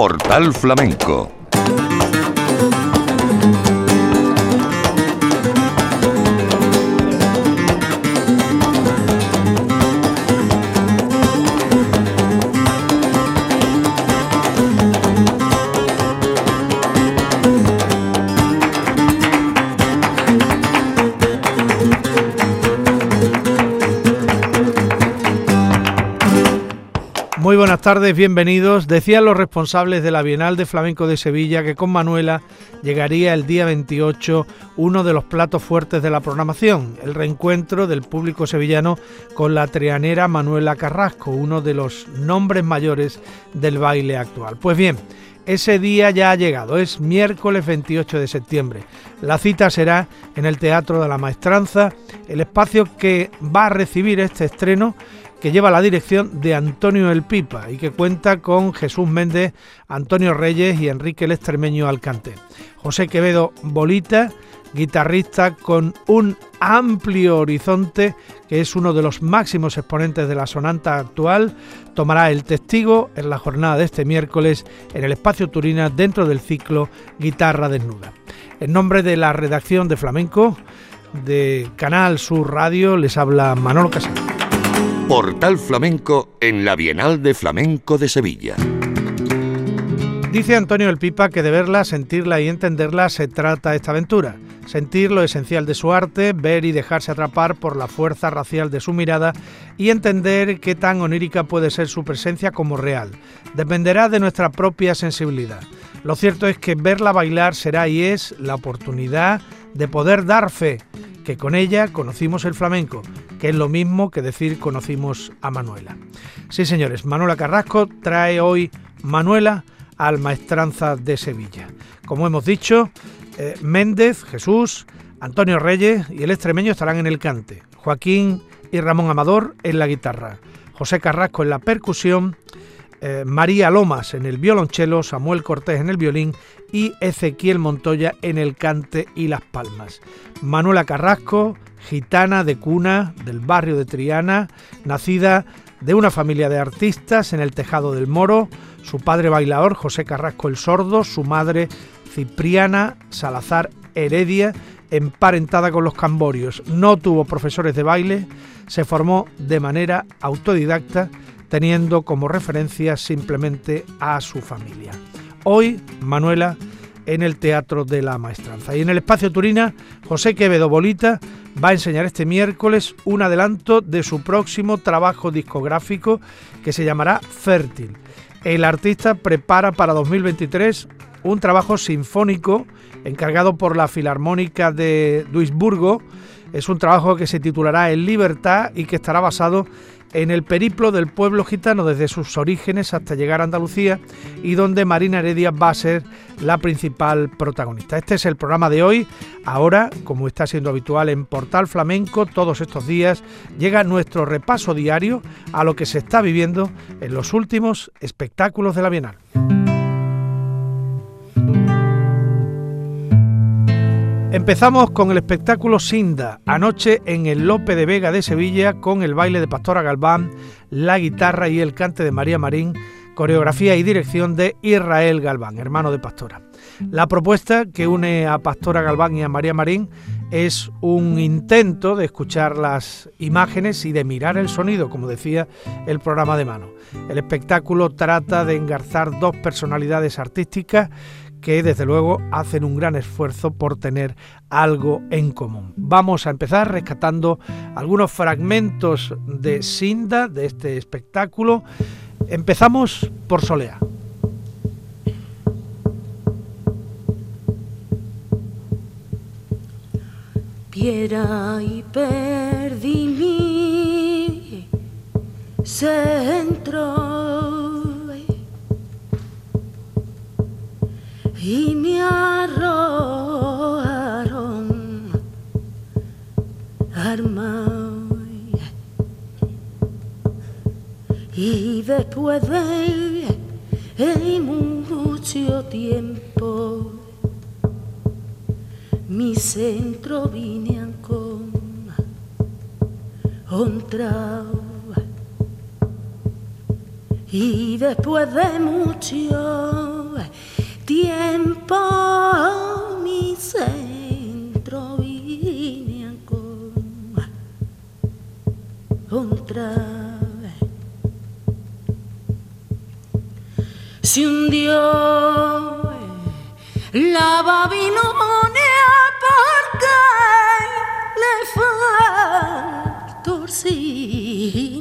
Portal Flamenco buenas tardes, bienvenidos. Decían los responsables de la Bienal de Flamenco de Sevilla que con Manuela llegaría el día 28 uno de los platos fuertes de la programación, el reencuentro del público sevillano con la trianera Manuela Carrasco, uno de los nombres mayores del baile actual. Pues bien, ese día ya ha llegado, es miércoles 28 de septiembre. La cita será en el Teatro de la Maestranza, el espacio que va a recibir este estreno que lleva la dirección de Antonio El Pipa y que cuenta con Jesús Méndez, Antonio Reyes y Enrique el Extremeño Alcante. José Quevedo Bolita, guitarrista con un amplio horizonte, que es uno de los máximos exponentes de la sonanta actual, tomará el testigo en la jornada de este miércoles en el espacio Turina dentro del ciclo Guitarra Desnuda. En nombre de la redacción de Flamenco, de Canal Sur Radio, les habla Manolo Casado. Portal Flamenco en la Bienal de Flamenco de Sevilla. Dice Antonio El Pipa que de verla, sentirla y entenderla se trata esta aventura. Sentir lo esencial de su arte, ver y dejarse atrapar por la fuerza racial de su mirada y entender qué tan onírica puede ser su presencia como real. Dependerá de nuestra propia sensibilidad. Lo cierto es que verla bailar será y es la oportunidad de poder dar fe que con ella conocimos el flamenco, que es lo mismo que decir conocimos a Manuela. Sí, señores, Manuela Carrasco trae hoy Manuela al Maestranza de Sevilla. Como hemos dicho, eh, Méndez, Jesús, Antonio Reyes y el extremeño estarán en el cante, Joaquín y Ramón Amador en la guitarra, José Carrasco en la percusión, eh, María Lomas en el violonchelo, Samuel Cortés en el violín y Ezequiel Montoya en el cante y las palmas. Manuela Carrasco, gitana de cuna del barrio de Triana, nacida de una familia de artistas en el Tejado del Moro, su padre bailador José Carrasco el Sordo, su madre Cipriana Salazar Heredia, emparentada con los camborios. No tuvo profesores de baile, se formó de manera autodidacta teniendo como referencia simplemente a su familia. Hoy, Manuela en el Teatro de la Maestranza. Y en el Espacio Turina, José Quevedo Bolita va a enseñar este miércoles un adelanto de su próximo trabajo discográfico que se llamará Fértil. El artista prepara para 2023 un trabajo sinfónico encargado por la Filarmónica de Duisburgo. Es un trabajo que se titulará En Libertad y que estará basado en el periplo del pueblo gitano desde sus orígenes hasta llegar a Andalucía y donde Marina Heredia va a ser la principal protagonista. Este es el programa de hoy. Ahora, como está siendo habitual en Portal Flamenco, todos estos días llega nuestro repaso diario a lo que se está viviendo en los últimos espectáculos de la Bienal. Empezamos con el espectáculo Sinda, anoche en el Lope de Vega de Sevilla con el baile de Pastora Galván, la guitarra y el cante de María Marín, coreografía y dirección de Israel Galván, hermano de Pastora. La propuesta que une a Pastora Galván y a María Marín es un intento de escuchar las imágenes y de mirar el sonido, como decía el programa de mano. El espectáculo trata de engarzar dos personalidades artísticas que desde luego hacen un gran esfuerzo por tener algo en común. Vamos a empezar rescatando algunos fragmentos de Sinda, de este espectáculo. Empezamos por Solea. Piera y perdí mi centro y me arrojaron armado. Y después de mucho tiempo mi centro vine con otra y después de mucho tiempo mi centro vine contra si un dios la Babilonia porque le falta torcimiento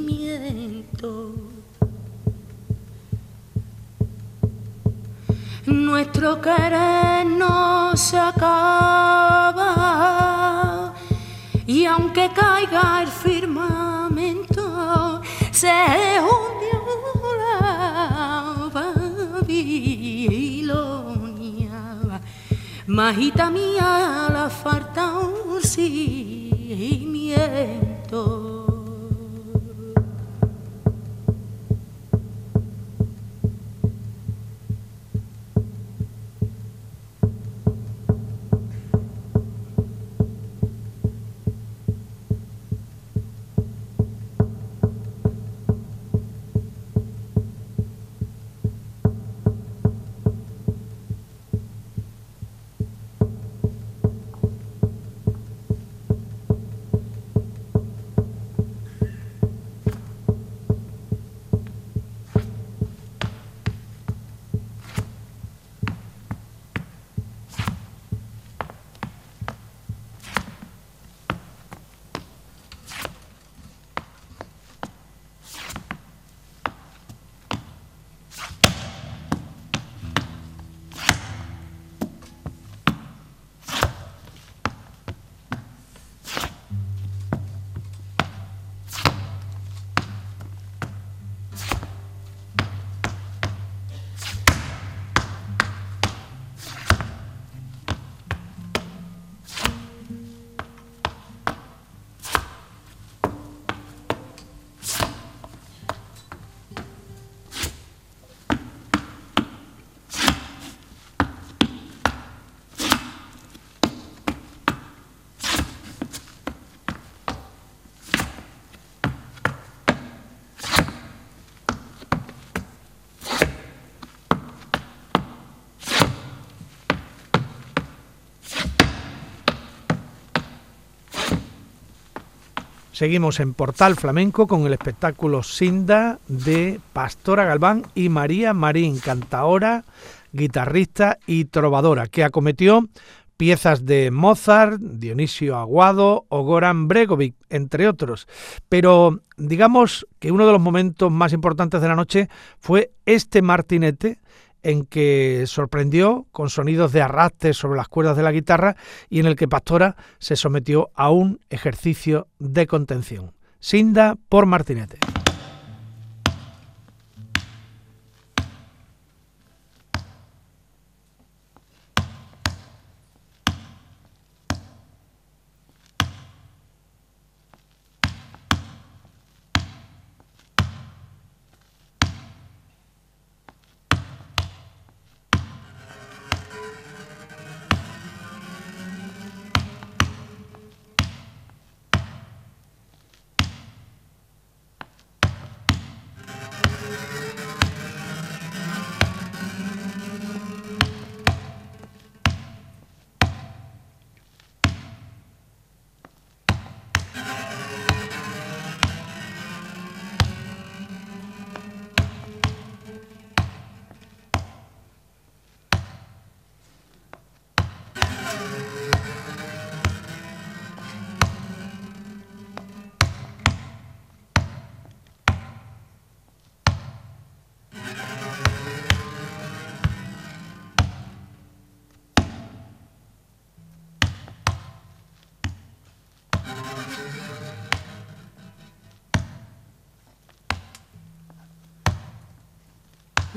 nuestro querer no se acaba. Y aunque caiga el firmamento se hundió la Babilonia. Majita mía la falta un cimiento Seguimos en Portal Flamenco con el espectáculo Sinda de Pastora Galván y María Marín, cantaora, guitarrista y trovadora, que acometió piezas de Mozart, Dionisio Aguado o Goran Bregovic, entre otros. Pero digamos que uno de los momentos más importantes de la noche fue este martinete en que sorprendió con sonidos de arrastre sobre las cuerdas de la guitarra y en el que Pastora se sometió a un ejercicio de contención. Sinda por Martinete.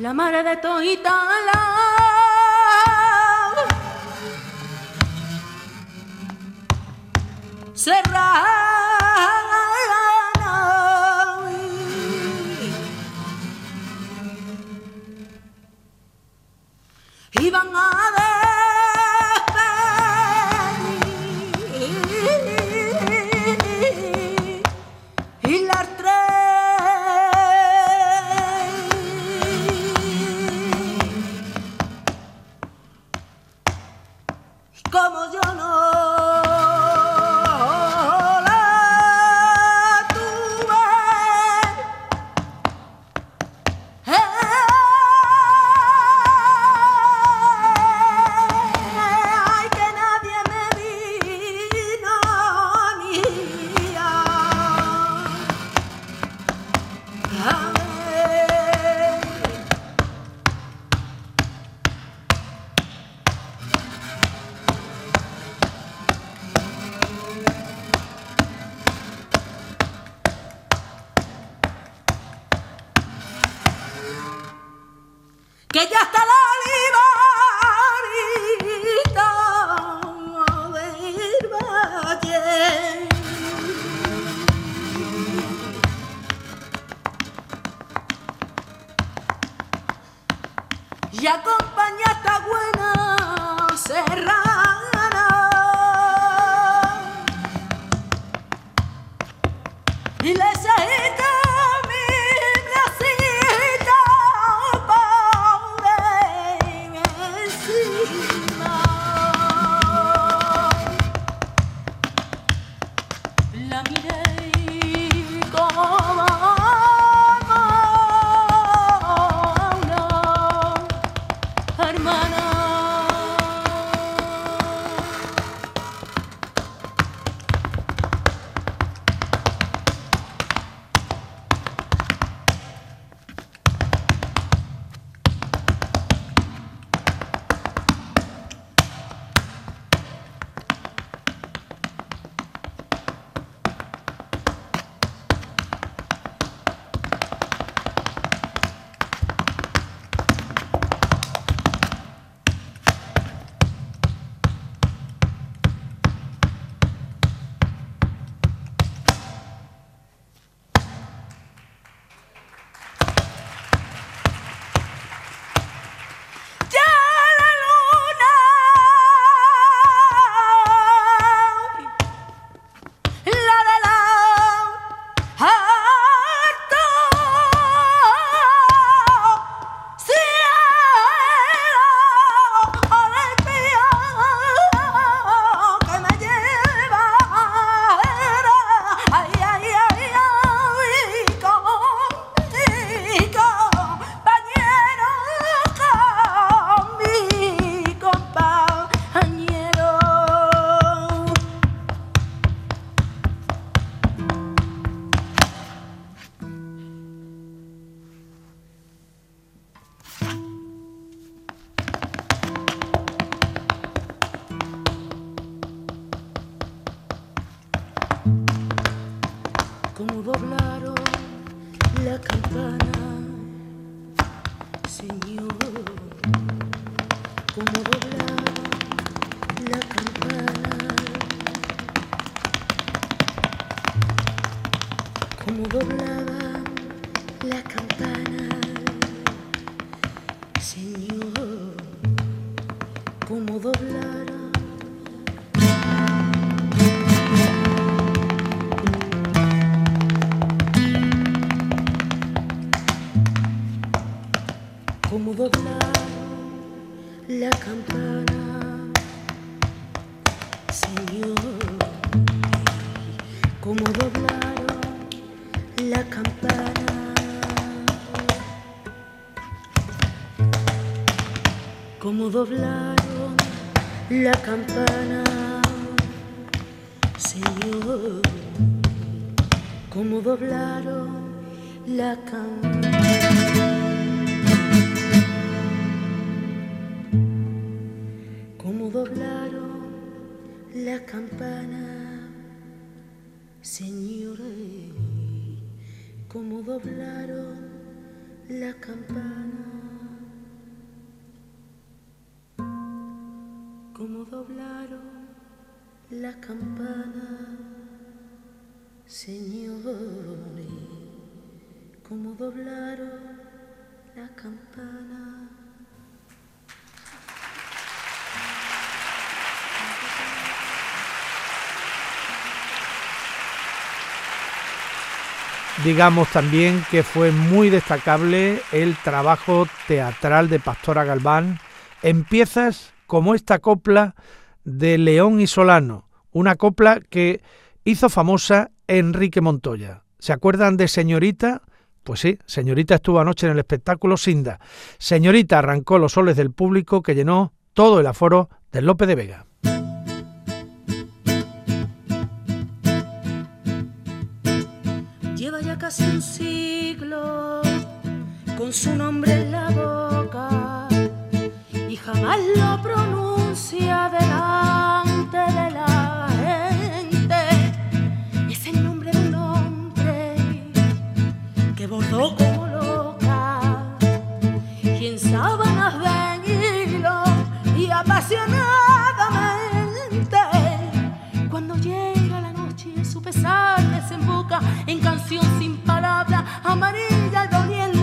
La madre de Toitala. Serrana. esa es. como doblaron la campana, Señor, como doblaron la campana, como doblaban la campana. Doblaron la campana, Señor, como doblaron la campana. La campana. Digamos también que fue muy destacable el trabajo teatral de Pastora Galván en piezas como esta copla de León y Solano, una copla que hizo famosa Enrique Montoya. ¿Se acuerdan de Señorita? Pues sí, Señorita estuvo anoche en el espectáculo Sinda. Señorita arrancó los soles del público que llenó todo el aforo del Lope de Vega. Lleva ya casi un siglo con su nombre en la boca y jamás lo pronuncia de gozó como loca y en sábanas de hilo y apasionadamente. Cuando llega la noche, su pesar desemboca en canción sin palabra, amarilla y doliente.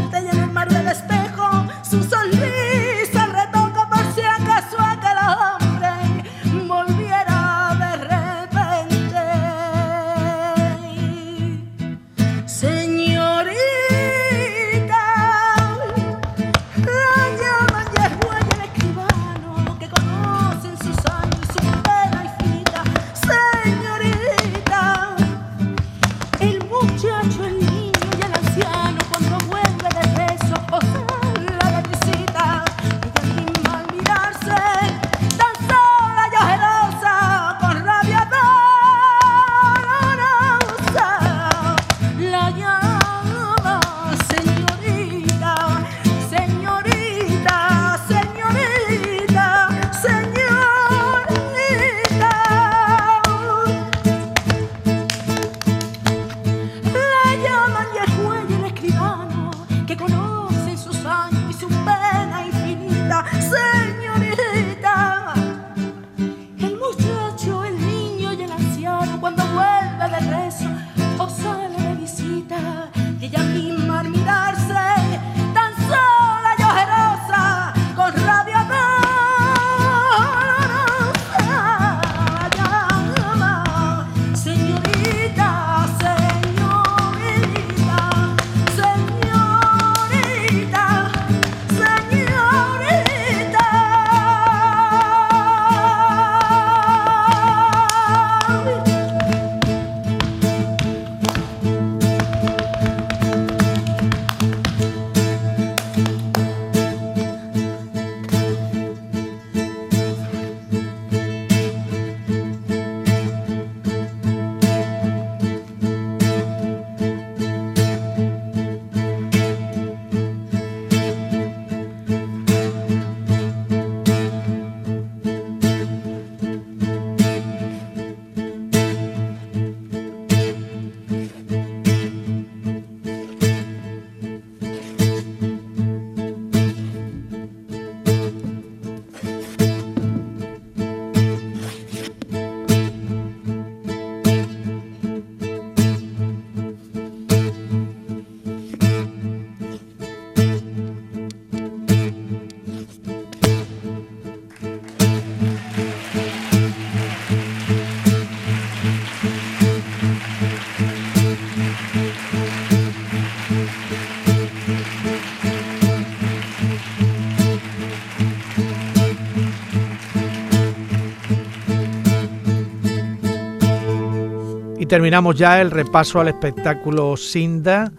terminamos ya el repaso al espectáculo Sinda.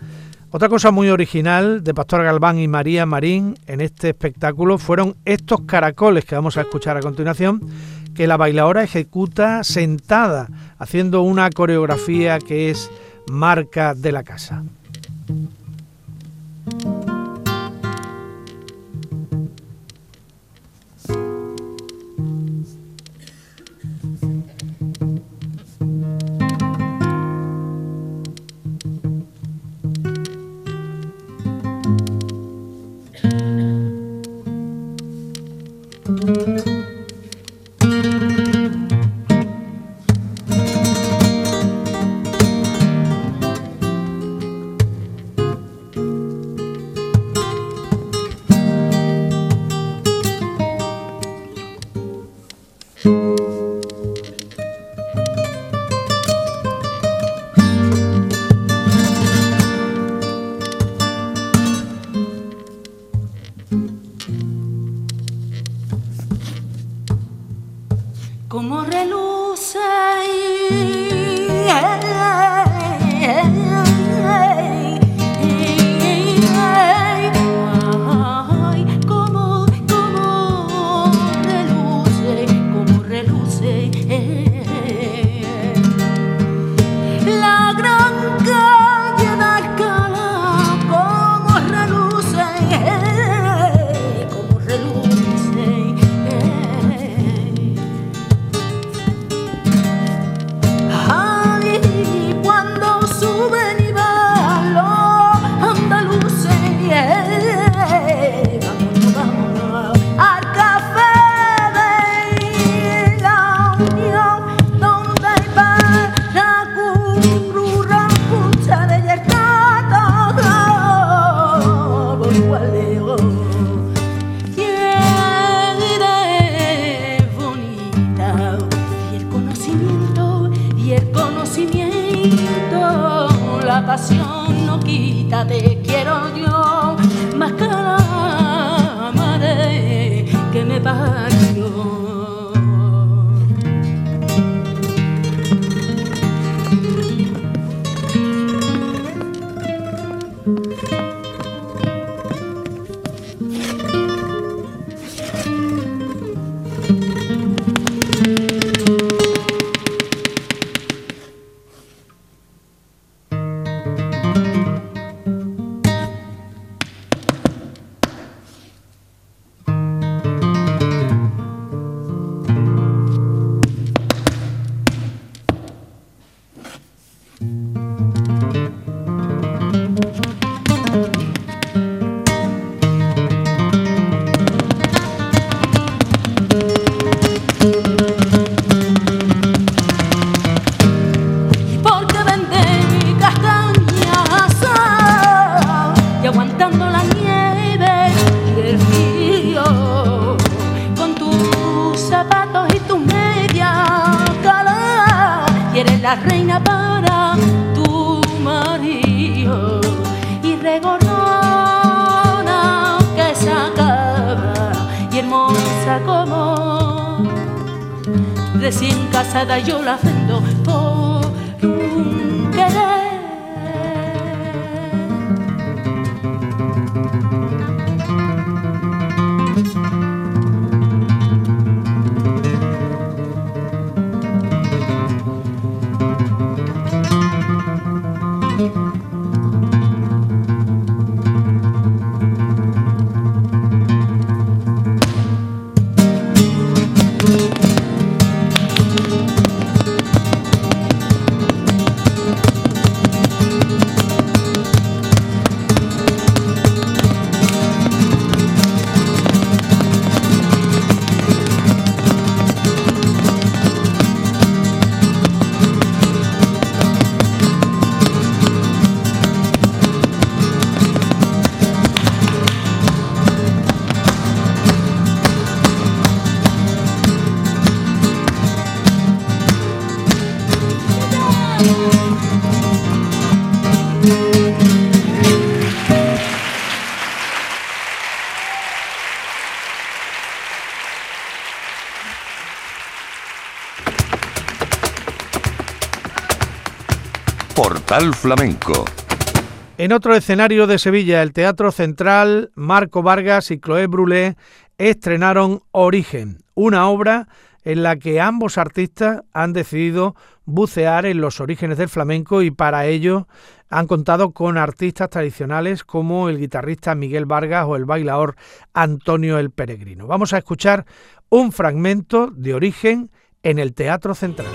Otra cosa muy original de Pastor Galván y María Marín en este espectáculo fueron estos caracoles que vamos a escuchar a continuación, que la bailadora ejecuta sentada, haciendo una coreografía que es marca de la casa. recién casada yo la fe Flamenco. En otro escenario de Sevilla, el Teatro Central, Marco Vargas y Chloé Brulé estrenaron Origen, una obra en la que ambos artistas han decidido bucear en los orígenes del flamenco y para ello han contado con artistas tradicionales como el guitarrista Miguel Vargas o el bailador Antonio el Peregrino. Vamos a escuchar un fragmento de Origen en el Teatro Central.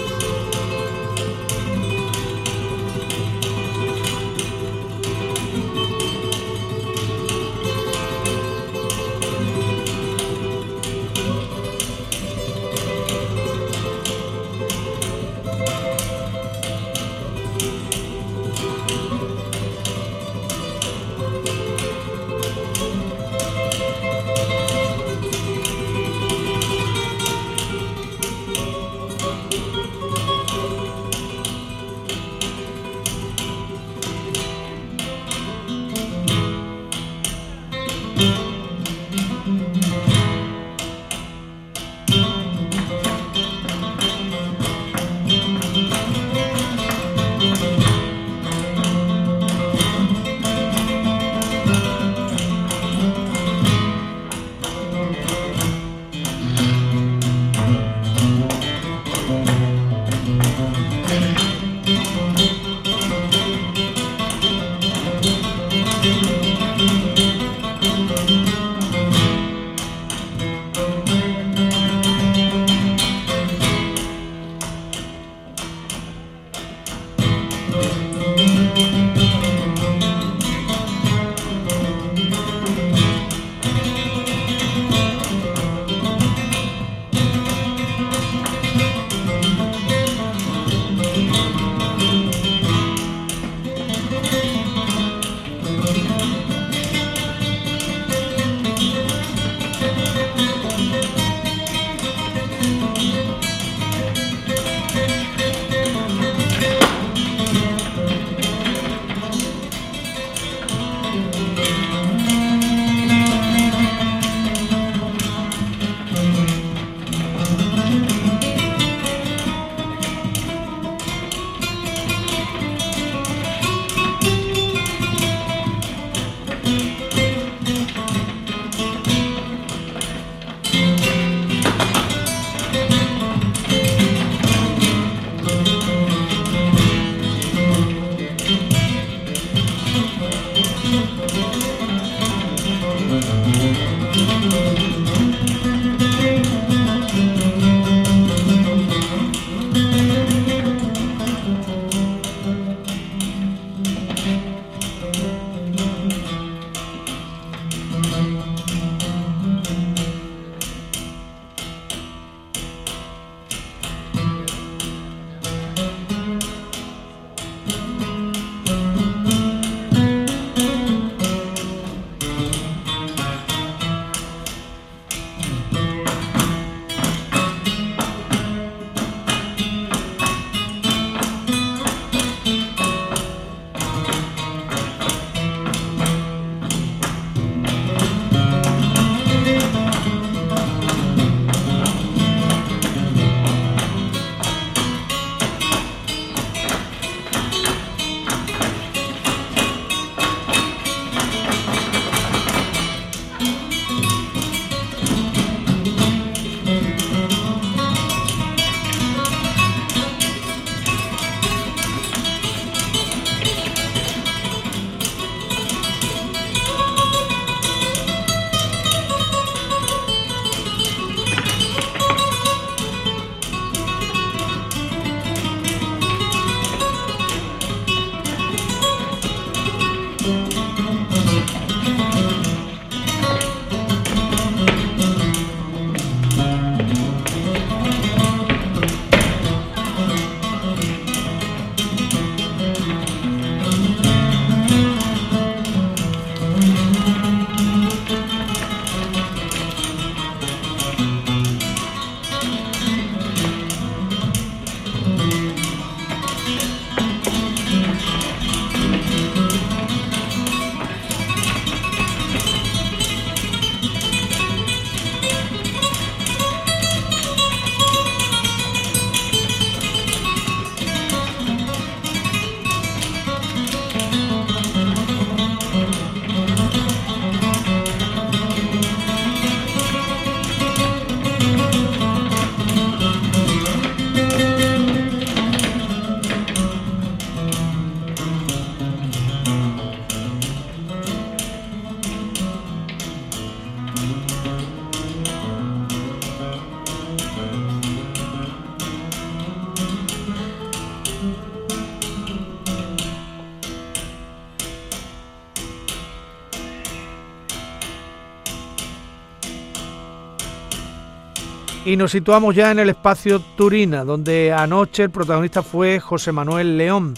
Y nos situamos ya en el espacio Turina, donde anoche el protagonista fue José Manuel León,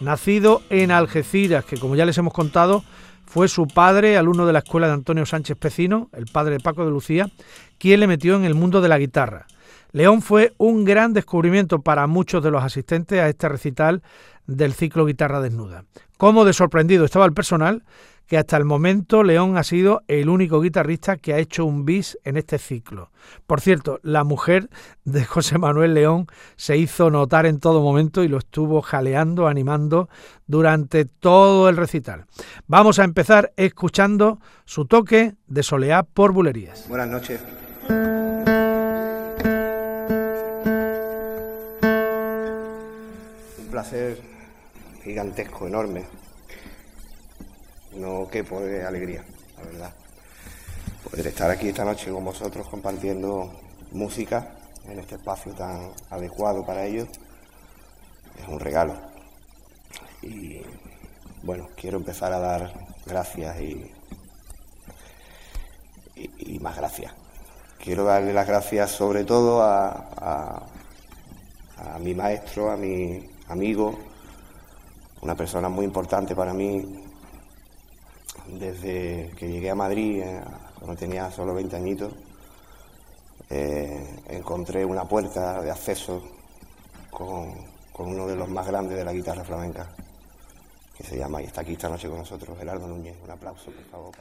nacido en Algeciras, que como ya les hemos contado, fue su padre, alumno de la escuela de Antonio Sánchez Pecino, el padre de Paco de Lucía, quien le metió en el mundo de la guitarra. León fue un gran descubrimiento para muchos de los asistentes a este recital del ciclo Guitarra Desnuda. Cómo de sorprendido estaba el personal que hasta el momento León ha sido el único guitarrista que ha hecho un bis en este ciclo. Por cierto, la mujer de José Manuel León se hizo notar en todo momento y lo estuvo jaleando, animando durante todo el recital. Vamos a empezar escuchando su toque de soleá por bulerías. Buenas noches. Un placer gigantesco, enorme no quepo de alegría, la verdad. Poder estar aquí esta noche con vosotros compartiendo música en este espacio tan adecuado para ellos es un regalo. Y bueno, quiero empezar a dar gracias y, y, más gracias. Quiero darle las gracias sobre todo a, a mi maestro, a mi amigo, una persona muy importante para mí, desde que llegué a Madrid, eh, cuando tenía solo 20 añitos, eh, encontré una puerta de acceso con, uno de los más grandes de la guitarra flamenca, que se llama y está aquí esta noche con nosotros, Gerardo Núñez. Un aplauso, por favor.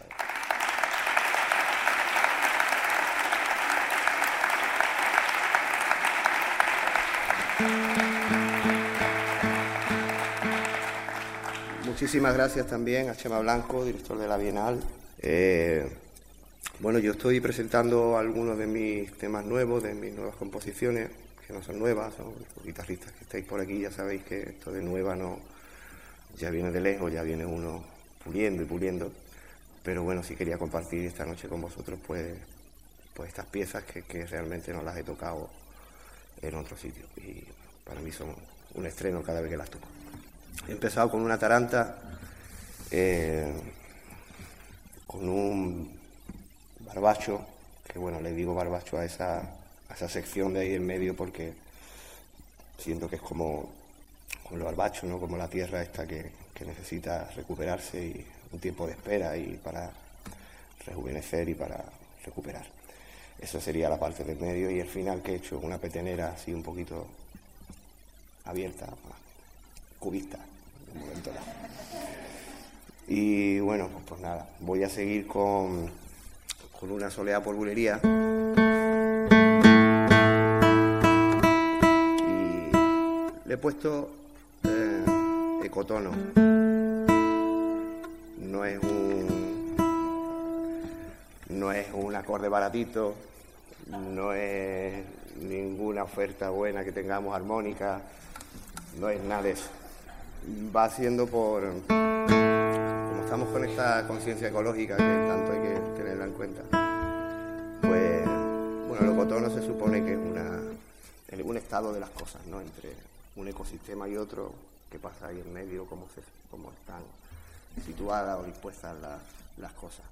Muchísimas gracias también a Chema Blanco, director de la Bienal. Eh, bueno, yo estoy presentando algunos de mis temas nuevos, de mis nuevas composiciones, que no son nuevas, son los guitarristas que estáis por aquí, ya sabéis que esto de nueva no, ya viene de lejos, ya viene uno puliendo y puliendo. Pero bueno, sí quería compartir esta noche con vosotros pues, pues estas piezas que, que realmente no las he tocado en otro sitio. Y para mí son un estreno cada vez que las toco. He empezado con una taranta, eh, con un barbacho, que bueno, le digo barbacho a esa, esa sección de ahí en medio porque siento que es como, el barbacho, ¿no? como la tierra esta que, que necesita recuperarse y un tiempo de espera y para rejuvenecer y para recuperar. Eso sería la parte del medio y el final que he hecho, una petenera así un poquito abierta, cubista. Y bueno, pues nada, voy a seguir con, con una soleada por bulería. Y le he puesto eh, ecotono. No es un. No es un acorde baratito, no es ninguna oferta buena que tengamos armónica, no es nada de eso va siendo por, como estamos con esta conciencia ecológica que tanto hay que tenerla en cuenta, pues, bueno, lo cotono se supone que es una, un estado de las cosas, ¿no? Entre un ecosistema y otro, qué pasa ahí en medio, cómo, cómo están situadas o dispuestas las, cosas.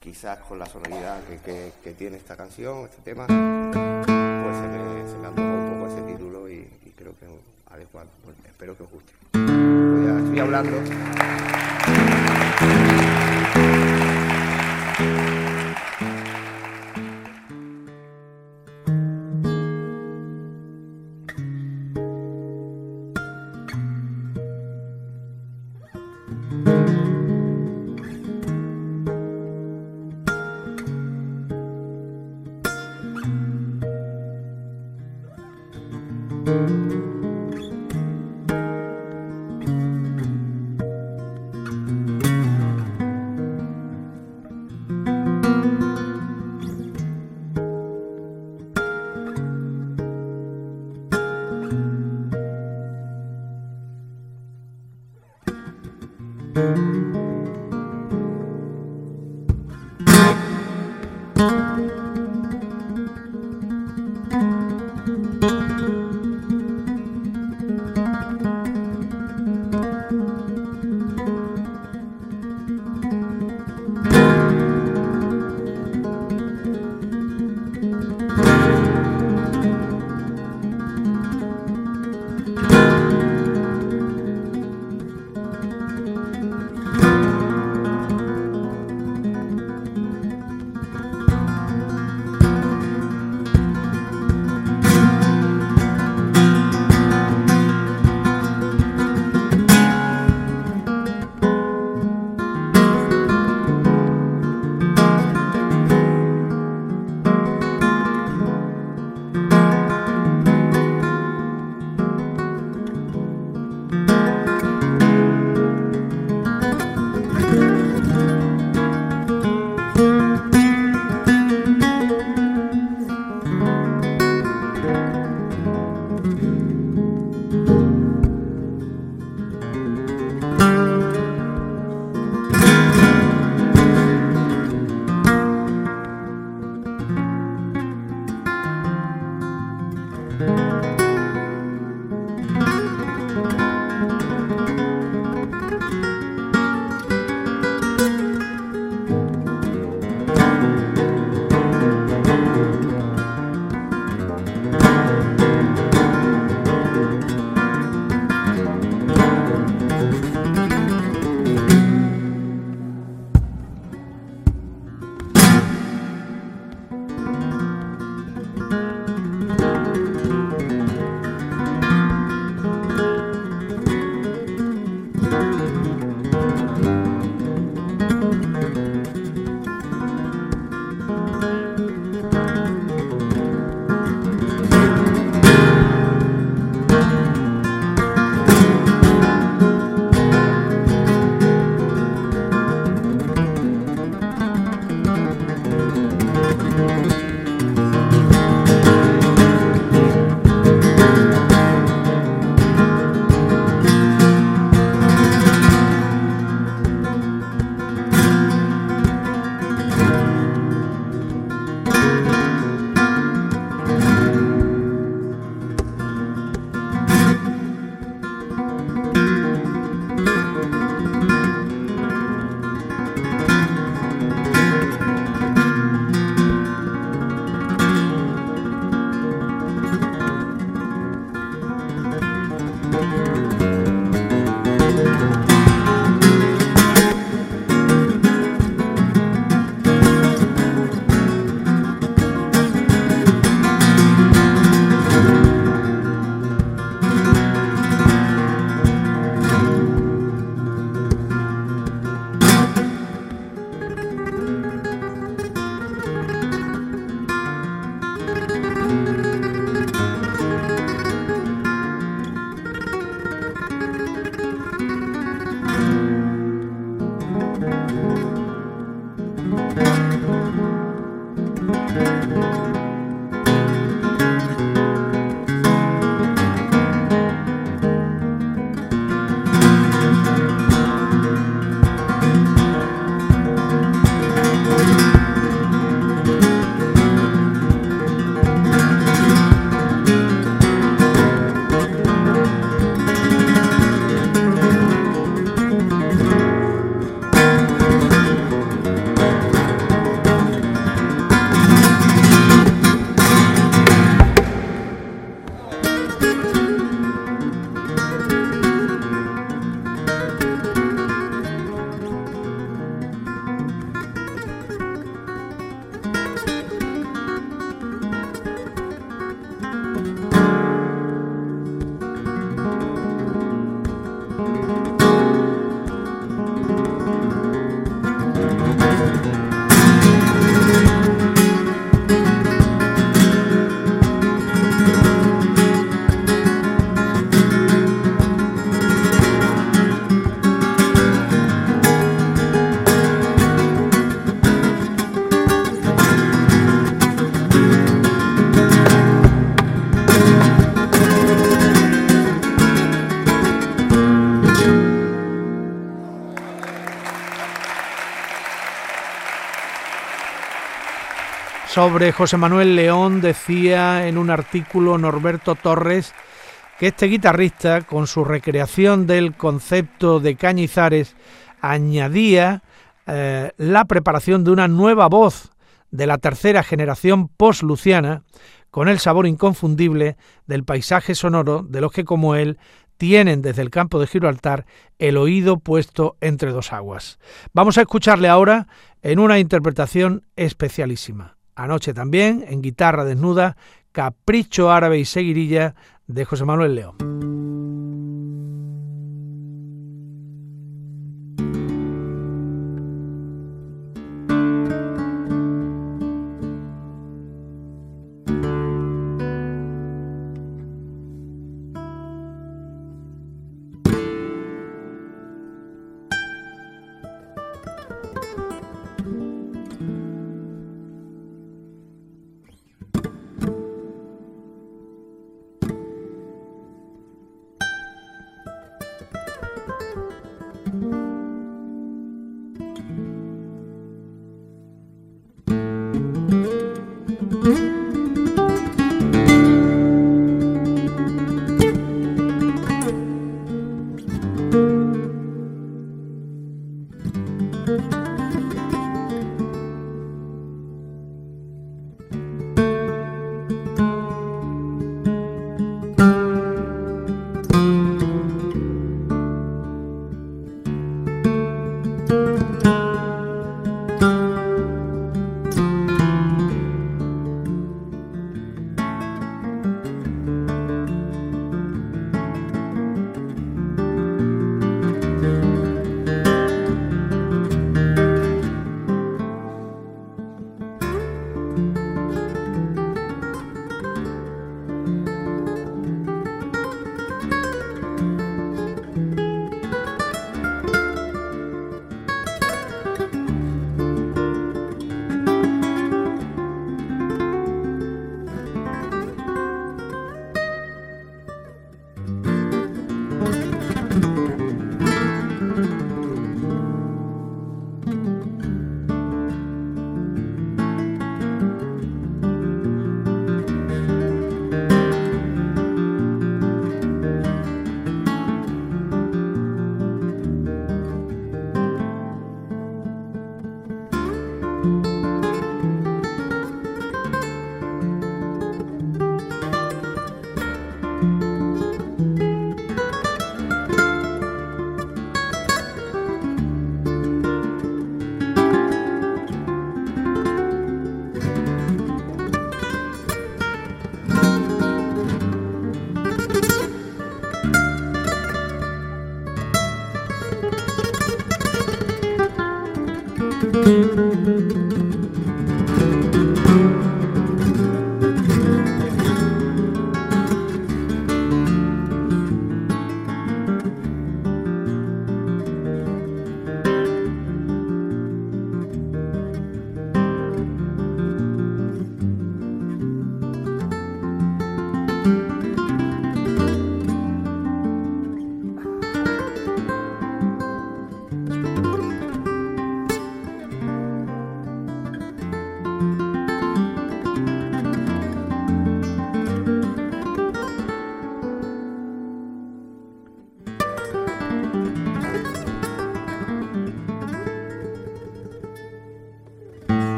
Quizás con la sonoridad que, tiene esta canción, este tema, pues se me, se un poco ese título y adecuado. Pues espero que os guste. Estoy hablando. Sobre José Manuel León decía en un artículo Norberto Torres que este guitarrista, con su recreación del concepto de Cañizares, añadía eh, la preparación de una nueva voz de la tercera generación post-luciana, con el sabor inconfundible del paisaje sonoro de los que como él tienen desde el campo de Gibraltar el oído puesto entre dos aguas. Vamos a escucharle ahora en una interpretación especialísima. Anoche también, en guitarra desnuda, Capricho Árabe y Seguirilla de José Manuel León.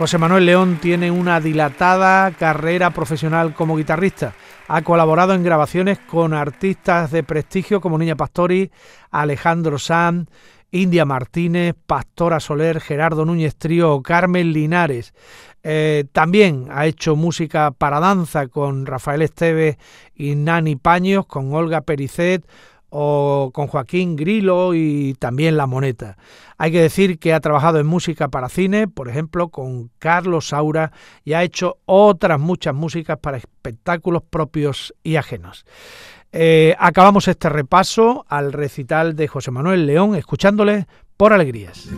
José Manuel León tiene una dilatada carrera profesional como guitarrista. Ha colaborado en grabaciones con artistas de prestigio como Niña Pastori, Alejandro Sanz, India Martínez, Pastora Soler, Gerardo Núñez Trío o Carmen Linares. Eh, también ha hecho música para danza con Rafael Esteves y Nani Paños, con Olga Pericet o con Joaquín Grilo y también La Moneta. Hay que decir que ha trabajado en música para cine, por ejemplo, con Carlos Saura y ha hecho otras muchas músicas para espectáculos propios y ajenos. Eh, acabamos este repaso al recital de José Manuel León escuchándole por alegrías.